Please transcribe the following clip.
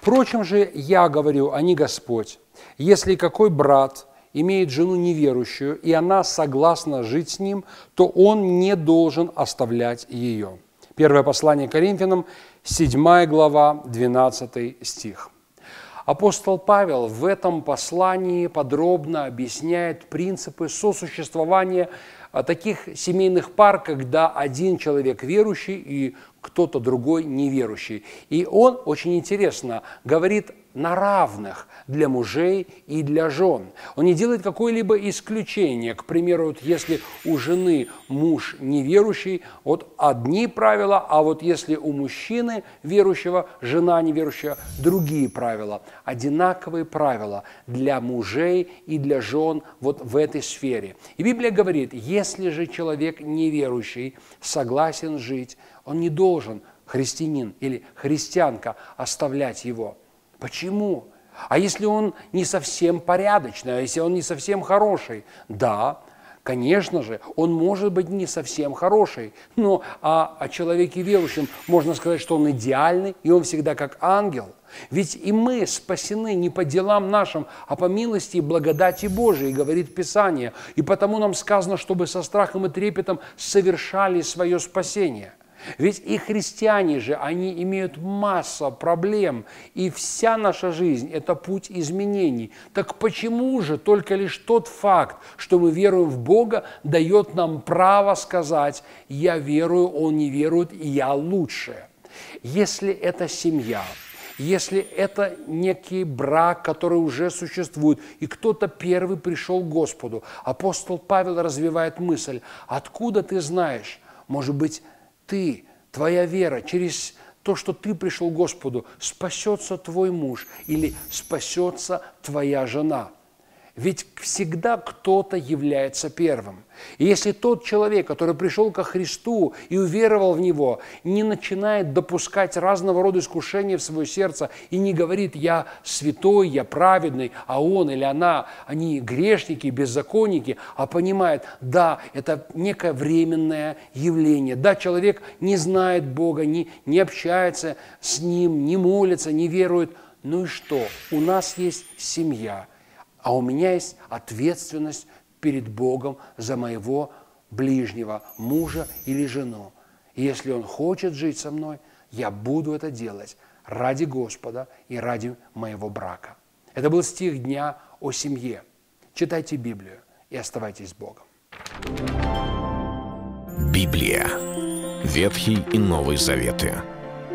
Впрочем же, я говорю, а не Господь. Если какой брат имеет жену неверующую, и она согласна жить с ним, то он не должен оставлять ее. Первое послание Коринфянам, 7 глава, 12 стих. Апостол Павел в этом послании подробно объясняет принципы сосуществования таких семейных пар, когда один человек верующий и кто-то другой неверующий. И он, очень интересно, говорит на равных для мужей и для жен. Он не делает какое-либо исключение. К примеру, вот если у жены муж неверующий, вот одни правила, а вот если у мужчины верующего, жена неверующая, другие правила. Одинаковые правила для мужей и для жен вот в этой сфере. И Библия говорит, если же человек неверующий согласен жить, он не должен, христианин или христианка, оставлять его – Почему? А если он не совсем порядочный, а если он не совсем хороший? Да, конечно же, он может быть не совсем хороший, но а о человеке верующем можно сказать, что он идеальный, и он всегда как ангел. Ведь и мы спасены не по делам нашим, а по милости и благодати Божией, говорит Писание. И потому нам сказано, чтобы со страхом и трепетом совершали свое спасение. Ведь и христиане же, они имеют массу проблем, и вся наша жизнь – это путь изменений. Так почему же только лишь тот факт, что мы веруем в Бога, дает нам право сказать «я верую, он не верует, я лучше»? Если это семья, если это некий брак, который уже существует, и кто-то первый пришел к Господу, апостол Павел развивает мысль, откуда ты знаешь, может быть, ты, твоя вера, через то, что ты пришел к Господу, спасется твой муж или спасется твоя жена – ведь всегда кто-то является первым. И если тот человек, который пришел ко Христу и уверовал в Него, не начинает допускать разного рода искушения в свое сердце и не говорит «я святой, я праведный», а он или она, они грешники, беззаконники, а понимает «да, это некое временное явление». Да, человек не знает Бога, не, не общается с Ним, не молится, не верует. Ну и что? У нас есть семья – а у меня есть ответственность перед Богом за моего ближнего, мужа или жену. И если он хочет жить со мной, я буду это делать ради Господа и ради моего брака. Это был стих дня о семье. Читайте Библию и оставайтесь с Богом. Библия. Ветхий и Новый Заветы.